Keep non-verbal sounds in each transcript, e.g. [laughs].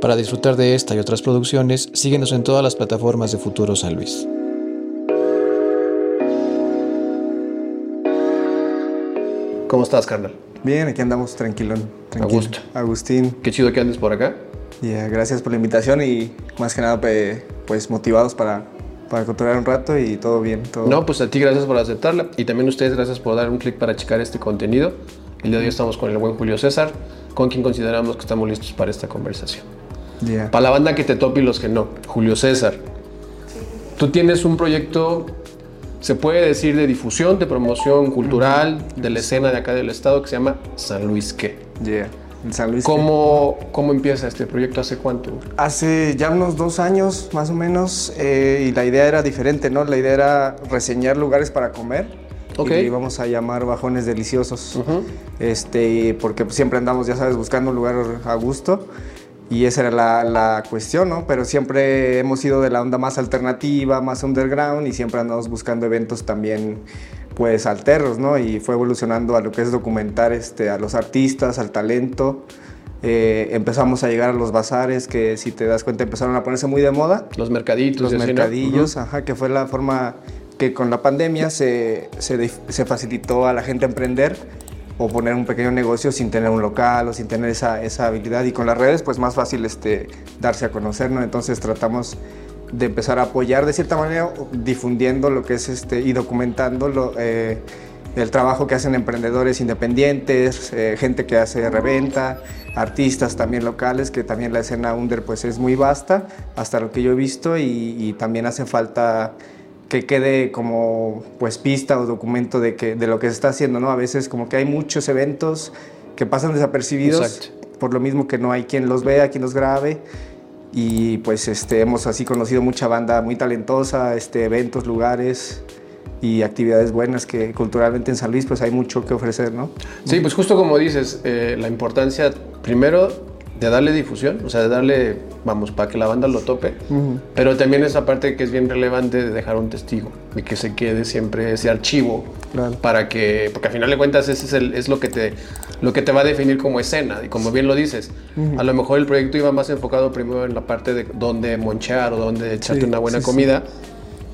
Para disfrutar de esta y otras producciones, síguenos en todas las plataformas de Futuro San Luis. ¿Cómo estás, carnal? Bien, aquí andamos tranquilón. tranquilo. gusto. Agustín, Qué chido que andes por acá. ya, gracias por la invitación y más que nada pues motivados para, para controlar un rato y todo bien. Todo. No, pues a ti gracias por aceptarla y también a ustedes gracias por dar un clic para checar este contenido. El día de hoy estamos con el buen Julio César, con quien consideramos que estamos listos para esta conversación. Ya. Para la banda que te tope y los que no, Julio César. Tú tienes un proyecto, se puede decir, de difusión, de promoción cultural, de la escena de acá del estado que se llama San Luis qué. Ya. En San Luis. ¿Cómo, ¿Cómo empieza este proyecto? ¿Hace cuánto? Hace ya unos dos años más o menos eh, y la idea era diferente, ¿no? La idea era reseñar lugares para comer. Ok. Y le íbamos a llamar bajones deliciosos. este, porque siempre andamos, ya sabes, buscando un lugar a gusto. Y esa era la, la cuestión, ¿no? Pero siempre hemos ido de la onda más alternativa, más underground y siempre andamos buscando eventos también, pues, alternos, ¿no? Y fue evolucionando a lo que es documentar este, a los artistas, al talento. Eh, empezamos a llegar a los bazares que, si te das cuenta, empezaron a ponerse muy de moda Los mercaditos. los y así, ¿no? mercadillos, ajá, que fue la forma que con la pandemia se, se, se facilitó a la gente emprender o poner un pequeño negocio sin tener un local o sin tener esa, esa habilidad. Y con las redes, pues más fácil este, darse a conocer, ¿no? Entonces tratamos de empezar a apoyar de cierta manera, difundiendo lo que es este, y documentando lo, eh, el trabajo que hacen emprendedores independientes, eh, gente que hace reventa, artistas también locales, que también la escena under pues es muy vasta, hasta lo que yo he visto, y, y también hace falta que quede como pues pista o documento de, que, de lo que se está haciendo, ¿no? A veces como que hay muchos eventos que pasan desapercibidos, Exacto. por lo mismo que no hay quien los vea, quien los grabe, y pues este, hemos así conocido mucha banda muy talentosa, este, eventos, lugares y actividades buenas que culturalmente en San Luis pues hay mucho que ofrecer, ¿no? Sí, pues justo como dices, eh, la importancia primero de darle difusión, o sea, de darle, vamos, para que la banda lo tope, pero también esa parte que es bien relevante de dejar un testigo, de que se quede siempre ese archivo, Claro. para que, porque al final de cuentas ese es, el- es lo, que te, lo que te va a definir como escena, y como bien lo dices, a lo mejor el proyecto iba más enfocado primero en la parte de dónde monchar o dónde echarte Sí, una buena sí, sí.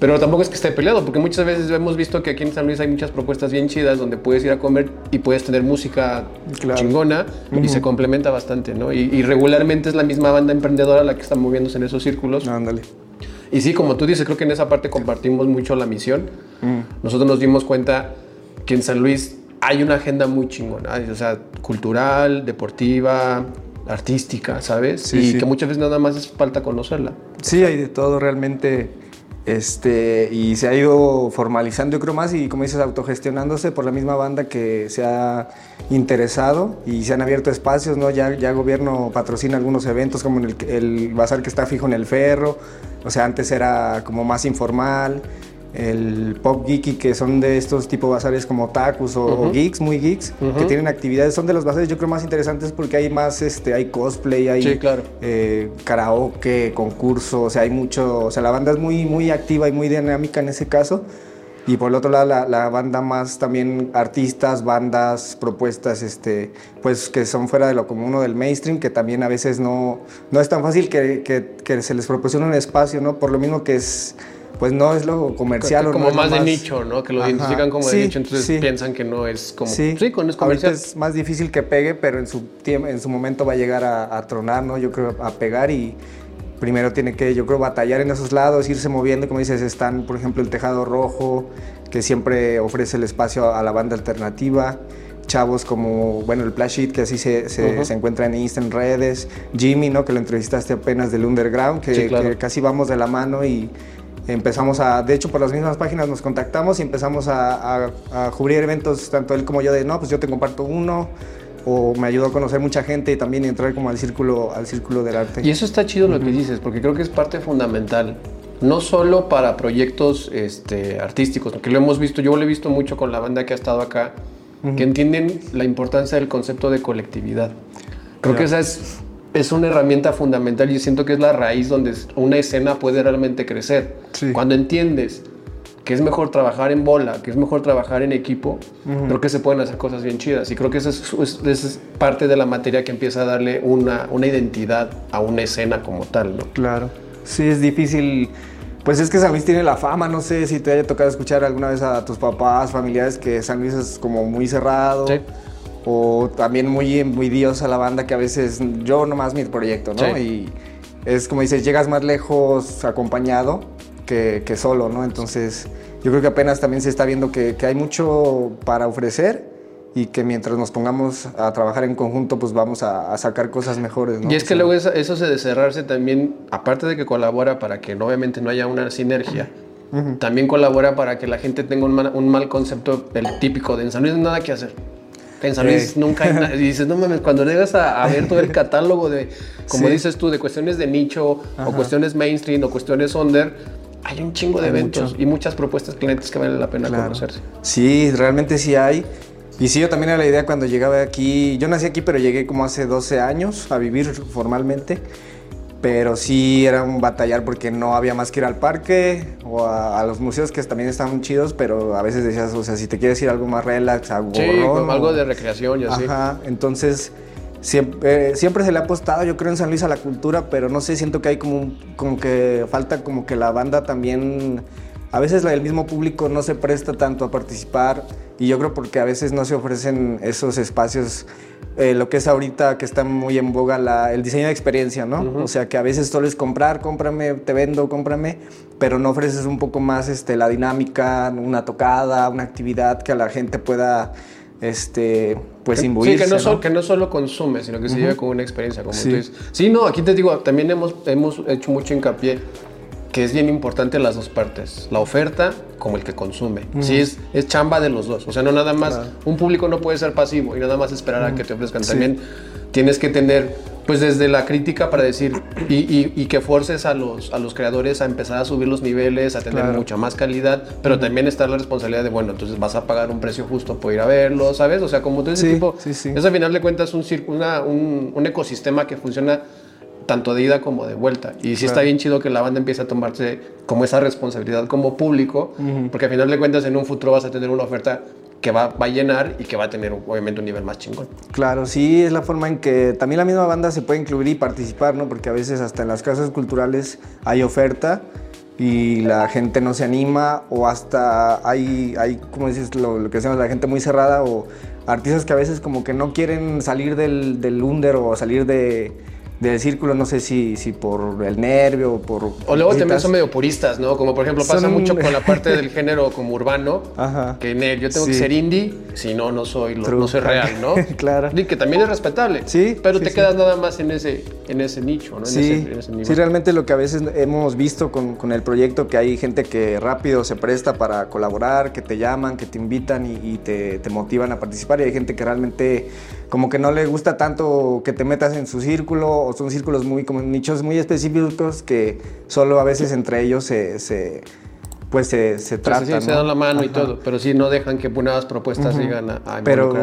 Pero tampoco es que esté peleado, porque muchas veces hemos visto que aquí en San Luis hay muchas propuestas bien chidas donde puedes ir a comer y puedes tener música Claro. chingona y se complementa bastante, ¿no? Y, y regularmente es la misma banda emprendedora la que está moviéndose en esos círculos. Ándale. Y sí, como tú dices, creo que en esa parte compartimos mucho la misión. Nosotros nos dimos cuenta que en San Luis hay una agenda muy chingona, o sea, cultural, deportiva, artística, ¿sabes? Sí, y sí. que muchas veces nada más es falta conocerla. Sí, hay de todo realmente. Este, y se ha ido formalizando, yo creo más, y como dices, autogestionándose por la misma banda que se ha interesado y se han abierto espacios, ¿no? Ya, ya gobierno patrocina algunos eventos, como en el, el bazar que está fijo en el ferro, o sea, antes era como más informal, el pop geeky, que son de estos tipo bazares como tacos o, geeks, muy geeks, que tienen actividades, son de los bazares yo creo más interesantes porque hay más, este, hay cosplay, hay Sí, claro. eh, karaoke, concurso, o sea, hay mucho, o sea, la banda es muy, muy activa y muy dinámica en ese caso. Y por el otro lado, la, la banda más también artistas, bandas, propuestas, este, pues que son fuera de lo común o del mainstream, que también a veces no, no es tan fácil que, que- que se les proporcione un espacio, ¿no? Por lo mismo que es, pues no es lo comercial. o como no es lo más de nicho, ¿no? Que lo Ajá. identifican como de Sí, nicho, entonces sí. piensan que no es como... Sí, Sí, con es Ahorita comercial. es más difícil que pegue, pero en su, tiempo, en su momento va a llegar a, a tronar, ¿no? Yo creo a pegar y primero tiene que, yo creo, batallar en esos lados, irse moviendo, como dices, están, por ejemplo, el Tejado Rojo, que siempre ofrece el espacio a la banda alternativa, chavos como, bueno, el Plash It, que así se, se, se encuentra en Insta, en redes, Jimmy, ¿no? Que lo entrevistaste apenas del Underground, que, Sí, claro. que casi vamos de la mano y empezamos a, de hecho por las mismas páginas nos contactamos y empezamos a, a- a cubrir eventos, tanto él como yo, de no, pues yo te comparto uno, o me ayudó a conocer mucha gente y también entrar como al círculo, al círculo del arte. Y eso está chido lo que dices, porque creo que es parte fundamental. No solo para proyectos este, artísticos, que lo hemos visto, yo lo he visto mucho con la banda que ha estado acá, que entienden la importancia del concepto de colectividad. Creo que esa es, es una herramienta fundamental y siento que es la raíz donde una escena puede realmente crecer. Sí. Cuando entiendes que es mejor trabajar en bola, que es mejor trabajar en equipo, creo que se pueden hacer cosas bien chidas. Y creo que esa es, es- esa es parte de la materia que empieza a darle una, una identidad a una escena como tal, ¿no? Claro. Sí, es difícil. Pues es que San Luis tiene la fama, no sé si te haya tocado escuchar alguna vez a tus papás, familiares, que San Luis es como muy cerrado. Sí. O también muy envidiosa la banda que a veces yo nomás mi proyecto, ¿no? Sí. Y es como dices, llegas más lejos acompañado que, que solo, ¿no? Entonces yo creo que apenas también se está viendo que, que hay mucho para ofrecer y que mientras nos pongamos a trabajar en conjunto, pues vamos a, a sacar cosas mejores, ¿no? Y es O que sea, luego eso, eso se de cerrarse también, aparte de que colabora para que obviamente no haya una sinergia, también colabora para que la gente tenga un mal, un mal concepto, el típico de en San Luis nada que hacer. Luis Sí. nunca hay nada. Y dices, no mames, cuando llegas a, a ver todo el [laughs] catálogo de, como Sí. dices tú, de cuestiones de nicho, o cuestiones mainstream, o cuestiones under, hay un chingo de Hay eventos mucho. y muchas propuestas clientes que valen la pena Claro. conocerse. Sí, realmente sí hay. Y sí, yo también era la idea cuando llegaba aquí. Yo nací aquí, pero llegué como hace 12 años a vivir formalmente. Pero sí era un batallar porque no había más que ir al parque o a, a los museos que también estaban chidos, pero a veces decías, o sea, si te quieres ir a algo más relax, a Sí, como algo de recreación y así. Ajá, entonces siempre, siempre se le ha apostado, yo creo, en San Luis a la cultura, pero no sé, siento que hay como, un- como que falta como que la banda también, a veces el mismo público no se presta tanto a participar y yo creo porque a veces no se ofrecen esos espacios, eh, lo que es ahorita que está muy en boga la- el diseño de experiencia, ¿no? O sea, que a veces solo es comprar, cómprame, te vendo, cómprame, pero no ofreces un poco más este, la dinámica, una tocada, una actividad que a la gente pueda este, pues Sí, imbuirse. que no, ¿no? solo, que no solo consume, sino que se lleve con una experiencia, como Sí. tú dices. Sí, no, aquí te digo, también hemos, hemos hecho mucho hincapié que es bien importante las dos partes, la oferta como el que consume. Sí, es, es chamba de los dos. O sea, no nada más, Claro. un público no puede ser pasivo y nada más esperar a que te ofrezcan. Sí. También tienes que tener, pues desde la crítica para decir, y, y- y que forces a los, a los creadores a empezar a subir los niveles, a tener Claro. mucha más calidad, pero también está la responsabilidad de, bueno, entonces vas a pagar un precio justo por ir a verlo, ¿sabes? O sea, como todo ese Sí, tipo, sí, sí. es a final de cuentas un, una- un, un ecosistema que funciona tanto de ida como de vuelta. Y sí está Claro. bien chido que la banda empiece a tomarse como esa responsabilidad como público, porque a final de cuentas en un futuro vas a tener una oferta que va, va a llenar y que va a tener obviamente un nivel más chingón. Claro, sí, es la forma en que también la misma banda se puede incluir y participar, ¿no? Porque a veces hasta en las casas culturales hay oferta y la gente no se anima o hasta hay, hay como dices, lo, lo que decíamos, la gente muy cerrada o artistas que a veces como que no quieren salir del, del under o salir de, del círculo, no sé si, si por el nervio o por... O luego también son medio puristas, ¿no? Como por ejemplo pasa Son- mucho con la [laughs] parte del género como urbano, Ajá. que yo tengo que ser indie, si no, no soy, lo- no soy real, ¿no? [laughs] Claro. Y que también es respetable. Sí, Pero sí, te sí. quedas nada más en ese, en ese nicho, ¿no? En Sí, ese, en ese nivel. sí, realmente lo que a veces hemos visto con, con el proyecto, que hay gente que rápido se presta para colaborar, que te llaman, que te invitan y, y te, te motivan a participar, y hay gente que realmente como que no le gusta tanto que te metas en su círculo, o son círculos muy, como nichos muy específicos que solo a veces entre ellos se, se- pues se, se Pues tratan. sí, se dan la mano y todo, pero sí no dejan que nuevas propuestas llegan a, a Pero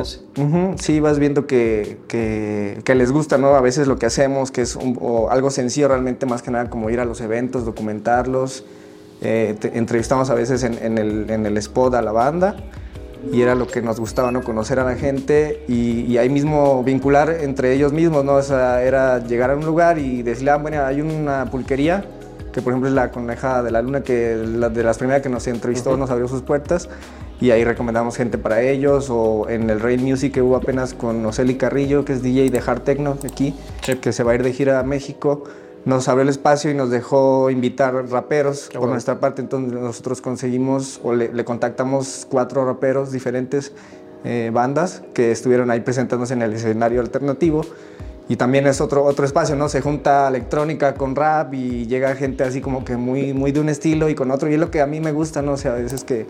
sí vas viendo que, que- que les gusta, ¿no? A veces lo que hacemos, que es un- o algo sencillo realmente, más que nada como ir a los eventos, documentarlos. Eh, te- entrevistamos a veces en, en el, en el spot a la banda y era lo que nos gustaba, ¿no? Conocer a la gente y, y ahí mismo vincular entre ellos mismos, ¿no? O sea, era llegar a un lugar y decirle, ah, bueno, hay una pulquería que por ejemplo es la coneja de la luna, que la- de las primeras que nos entrevistó nos abrió sus puertas y ahí recomendamos gente para ellos o en el Rain Music que hubo apenas con Oceli Carrillo, que es DJ de Hard Techno aquí, Sí. que se va a ir de gira a México. Nos abrió el espacio y nos dejó invitar raperos por bueno. nuestra parte. Entonces nosotros conseguimos o le, le contactamos cuatro raperos diferentes eh, bandas que estuvieron ahí presentándose en el escenario alternativo. Y también es otro, otro espacio, ¿no? Se junta electrónica con rap y llega gente así como que muy, muy de un estilo y con otro. Y es lo que a mí me gusta, ¿no? O sea, a veces que,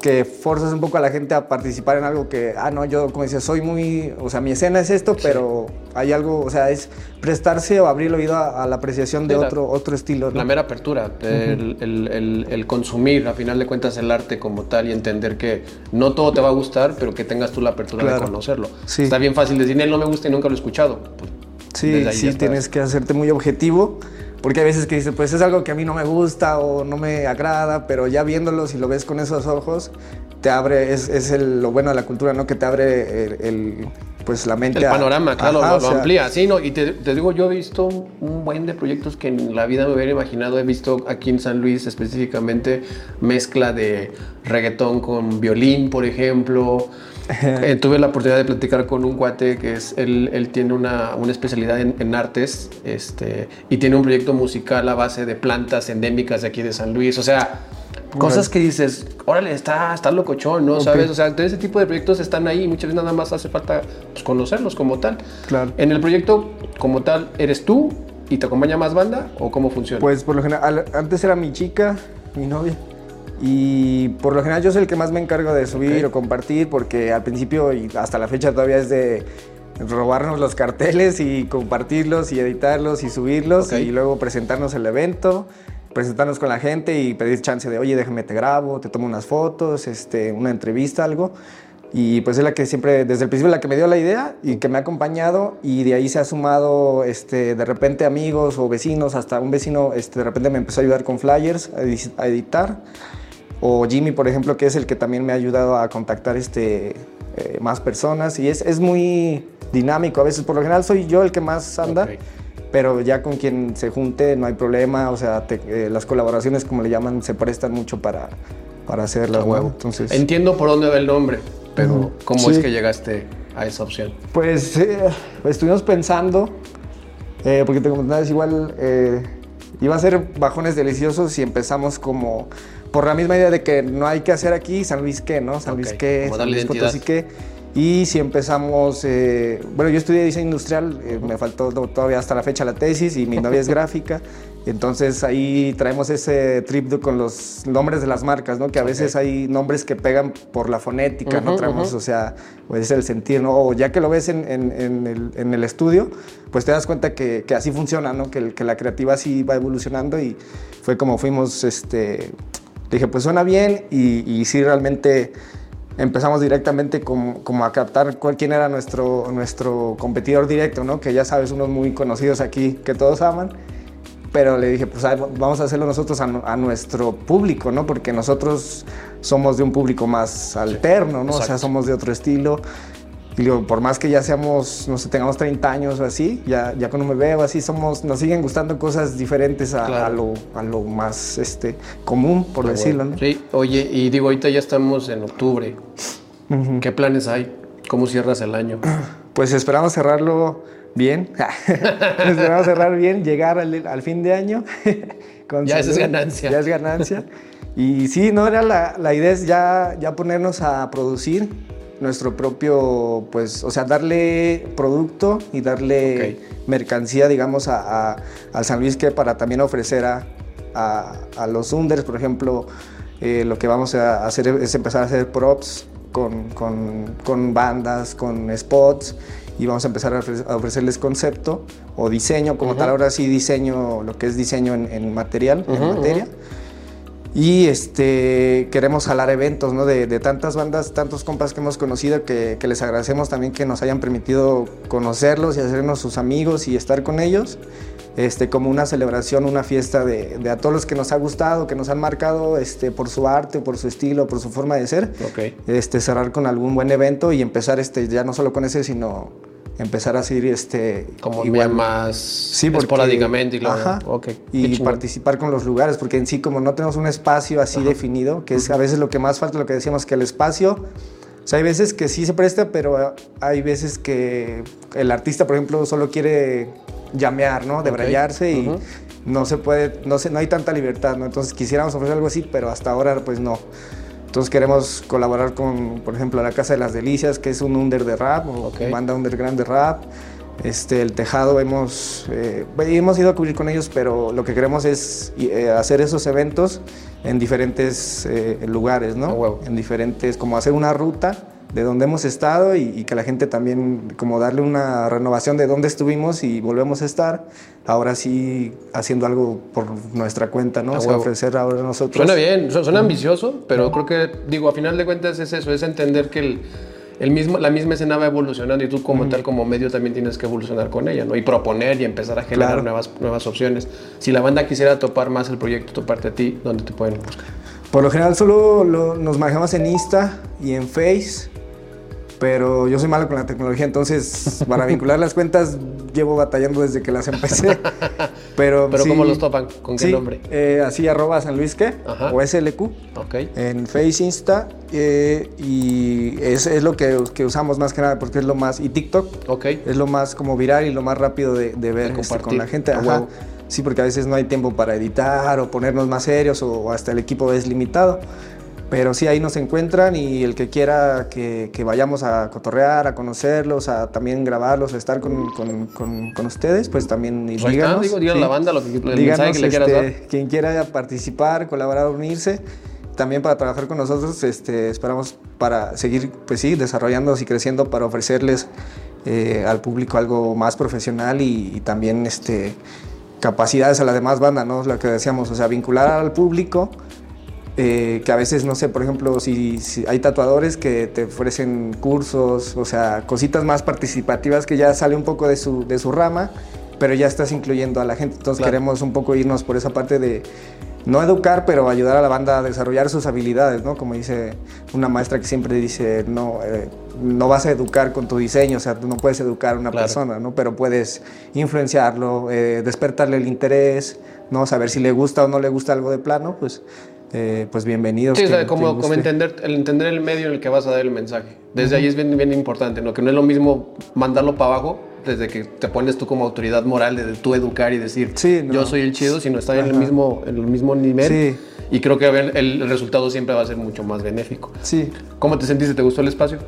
que forzas un poco a la gente a participar en algo que, ah, no, yo como decía, soy muy, o sea, mi escena es esto, pero hay algo, o sea, es prestarse o abrir el oído a, a la apreciación de Sí, la- otro, otro estilo, ¿no? La mera apertura, el, el- el- el consumir, a final de cuentas, el arte como tal y entender que no todo te va a gustar, pero que tengas tú la apertura de Claro. conocerlo. Sí. Está bien fácil decir, él no me gusta y nunca lo he escuchado. Pues, Sí, sí, tienes que hacerte muy objetivo, porque hay veces que dices, pues es algo que a mí no me gusta o no me agrada, pero ya viéndolo, si lo ves con esos ojos, te abre, es, es el- lo bueno de la cultura, ¿no? Que te abre el, el, pues la mente. El a- panorama, claro, Ajá, lo, o lo sea, amplía. Sí, no, y te, te digo, yo he visto un buen de proyectos que en la vida me hubiera imaginado. He visto aquí en San Luis específicamente mezcla de reggaetón con violín, por ejemplo. Eh, tuve la oportunidad de platicar con un cuate que es, él, él tiene una, una especialidad en, en artes este, y tiene un proyecto musical a base de plantas endémicas de aquí de San Luis. O sea, cosas que dices, órale, está, está locochón, ¿no? ¿Sabes? O sea, todo ese tipo de proyectos están ahí y muchas veces nada más hace falta pues, conocerlos como tal. Claro. En el proyecto como tal, ¿eres tú y te acompaña más banda o cómo funciona? Pues por lo general, antes era mi chica, mi novia. Y por lo general yo soy el que más me encargo de subir o compartir, porque al principio y hasta la fecha todavía es de robarnos los carteles y compartirlos y editarlos y subirlos y luego presentarnos el evento, presentarnos con la gente y pedir chance de, oye, déjame te grabo, te tomo unas fotos, este, una entrevista, algo. Y pues es la que siempre, desde el principio, la que me dio la idea y que me ha acompañado y de ahí se ha sumado este, de repente amigos o vecinos, hasta un vecino este, de repente me empezó a ayudar con flyers, a, edi- a editar. O Jimmy, por ejemplo, que es el que también me ha ayudado a contactar este, eh, más personas. Y es, es muy dinámico. A veces, por lo general, soy yo el que más anda. Ok. Pero ya con quien se junte no hay problema. O sea, te- eh, las colaboraciones, como le llaman, se prestan mucho para, para hacerlas. A ¿no? huevo. Entonces, Entiendo por dónde va el nombre, pero. ¿cómo Sí. es que llegaste a esa opción? Pues eh, estuvimos pensando, eh, porque te comentaba, es igual, eh, iba a ser bajones deliciosos si empezamos como por la misma idea de que no hay que hacer aquí San Luis qué, ¿no? San Luis Ok, qué, San Luis. Potosí qué. Y si empezamos, eh, bueno, yo estudié diseño industrial, eh, me faltó to- todavía hasta la fecha la tesis y mi novia es gráfica, [laughs] entonces ahí traemos ese trip con los nombres de las marcas, ¿no? Que a veces hay nombres que pegan por la fonética, ¿no? Ujú, Traemos, ujú. o sea, pues es el sentir, ¿no? O ya que lo ves en, en- en el, en el estudio, pues te das cuenta que, que así funciona, ¿no? Que, que la creativa así va evolucionando y fue como fuimos, este, dije, pues suena bien y, y sí realmente empezamos directamente como, como a captar cuál, quién era nuestro, nuestro competidor directo, ¿no? Que ya sabes, unos muy conocidos aquí que todos aman. Pero le dije, pues vamos a hacerlo nosotros a, nu- a nuestro público, ¿no? Porque nosotros somos de un público más alterno, ¿no? O sea, somos de otro estilo. Y digo, por más que ya seamos, no sé, tengamos 30 años o así, ya, ya cuando me veo así, somos, nos siguen gustando cosas diferentes a, Claro. a lo, a lo más este, común, por decirlo, ¿no? Sí, oye, y digo, ahorita ya estamos en octubre. ¿Qué planes hay? ¿Cómo cierras el año? Pues esperamos cerrarlo bien. [laughs] esperamos cerrar bien, llegar al, al fin de año. [laughs] con Ya es ganancia. Ya es ganancia. Y sí, no era la, la idea es ya, ya ponernos a producir nuestro propio, pues, o sea, darle producto y darle mercancía, digamos, a, a- al San Luis que para también ofrecer a, a- a los unders, por ejemplo, eh, lo que vamos a hacer es empezar a hacer props con, con- con bandas, con spots y vamos a empezar a, ofre- a ofrecerles concepto o diseño como tal. Ahora sí diseño, lo que es diseño en, en material, en Ujú, materia. Y este, queremos jalar eventos ¿no? de, de tantas bandas, tantos compas que hemos conocido que, que les agradecemos también que nos hayan permitido conocerlos y hacernos sus amigos y estar con ellos. Este, como una celebración, una fiesta de, de a todos los que nos ha gustado, que nos han marcado este, por su arte, por su estilo, por su forma de ser. Ok. Este, cerrar con algún buen evento y empezar este, ya no solo con ese, sino empezar a seguir este, Como igual- más Sí, porque- esporádicamente y luego. Ajá. Ok. qué Y participar con los lugares, porque en sí como no tenemos un espacio así definido, que es a veces lo que más falta, lo que decíamos, que el espacio, o sea, hay veces que sí se presta, pero hay veces que el artista, por ejemplo, solo quiere llamear, ¿no? Debrayarse y Ujú. no se puede, no, se, no hay tanta libertad, ¿no? Entonces quisiéramos ofrecer algo así, pero hasta ahora pues no. Entonces queremos colaborar con, por ejemplo, la Casa de las Delicias, que es un under de rap, o Ok. banda underground de rap. Este, el Tejado hemos, eh, hemos ido a cubrir con ellos, pero lo que queremos es eh, hacer esos eventos en diferentes eh, lugares, ¿no? En diferentes, como hacer una ruta de donde hemos estado y, y que la gente también, como darle una renovación de dónde estuvimos y volvemos a estar, ahora sí haciendo algo por nuestra cuenta, ¿no? O sea, ofrecer ahora nosotros. Suena bien, su- suena ambicioso, pero creo que, digo, a final de cuentas es eso, es entender que el, el mismo, la misma escena va evolucionando y tú como tal, como medio, también tienes que evolucionar con ella, ¿no? Y proponer y empezar a generar Claro. nuevas, nuevas opciones. Si la banda quisiera topar más el proyecto, toparte a ti, ¿dónde te pueden buscar? Por lo general solo lo- nos manejamos en Insta y en Face, pero yo soy malo con la tecnología, entonces para vincular las cuentas llevo batallando desde que las empecé. [laughs] Pero, Pero sí- ¿cómo los topan? ¿Con qué sí, nombre? eh, así arroba San Luis Ajá. o SLQ Ok. en Face, Insta eh, y es, es lo que, que usamos más que nada porque es lo más y TikTok Ok. es lo más como viral y lo más rápido de, de ver De este, con la gente. a Ajá. huevo. Sí, porque a veces no hay tiempo para editar o ponernos más serios o, o hasta el equipo es limitado. Pero sí, ahí nos encuentran y el que quiera que, que vayamos a cotorrear, a conocerlos, a también grabarlos, a estar con, con- con- con ustedes, pues también está, díganos. digo, la banda lo que- el mensaje Díganos, que le quieras este, dar. Quien quiera participar, colaborar, unirse, también para trabajar con nosotros, este, esperamos para seguir, pues sí, desarrollándonos y creciendo para ofrecerles eh, al público algo más profesional y, y también este, capacidades a la demás banda, ¿no? Lo que decíamos, o sea, vincular al público. Eh, que a veces, no sé, por ejemplo, si, si hay tatuadores que te ofrecen cursos, o sea, cositas más participativas que ya sale un poco de su, de su rama, pero ya estás incluyendo a la gente. Entonces Claro. queremos un poco irnos por esa parte de no educar, pero ayudar a la banda a desarrollar sus habilidades, ¿no? Como dice una maestra que siempre dice, no, eh, no vas a educar con tu diseño, o sea, tú no puedes educar a una Claro. persona, ¿no? Pero puedes influenciarlo, eh, despertarle el interés, ¿no? Saber si le gusta o no le gusta algo de plano, pues, eh, pues bienvenidos. Sí, o como, entender, el entender el medio en el que vas a dar el mensaje. Desde ahí es bien, bien importante, ¿no? Que no es lo mismo mandarlo para abajo desde que te pones tú como autoridad moral de tú educar y decir Sí, no. yo soy el chido, sino estar en el mismo, en el mismo nivel. Sí. Y creo que el, resultado siempre va a ser mucho más benéfico. Sí, ¿Cómo te sentiste? ¿Te gustó el espacio?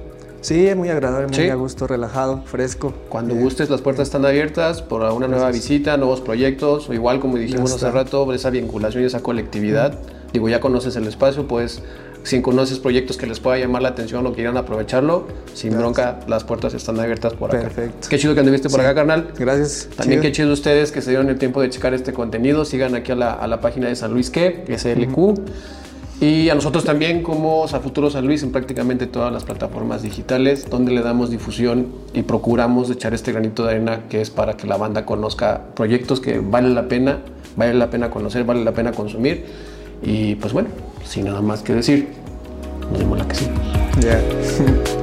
sí, es muy agradable, muy Sí. a gusto, relajado, fresco. Cuando Eh, gustes, las puertas están abiertas por una nueva visita, nuevos proyectos, o igual como dijimos hace rato, esa vinculación y esa colectividad. Digo, ya conoces el espacio, pues si conoces proyectos que les pueda llamar la atención o quieran aprovecharlo, sin Gracias. bronca, las puertas están abiertas por acá. Perfecto. Qué chido que anduviste por Sí. acá, carnal. Gracias. También chido. qué chido ustedes que se dieron el tiempo de checar este contenido. Sigan aquí a la, a la página de San Luis que SLQ. Y a nosotros también como a Futuro San Luis en prácticamente todas las plataformas digitales donde le damos difusión y procuramos echar este granito de arena que es para que la banda conozca proyectos que vale la pena, vale la pena conocer, vale la pena consumir. Y pues bueno, sin nada más que decir, nos vemos la que sigue. Ya. [laughs]